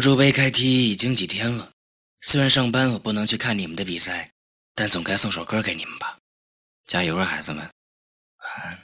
欧洲杯开踢已经几天了虽然上班我不能去看你们的比赛但总该送首歌给你们吧。加油啊孩子们。晚安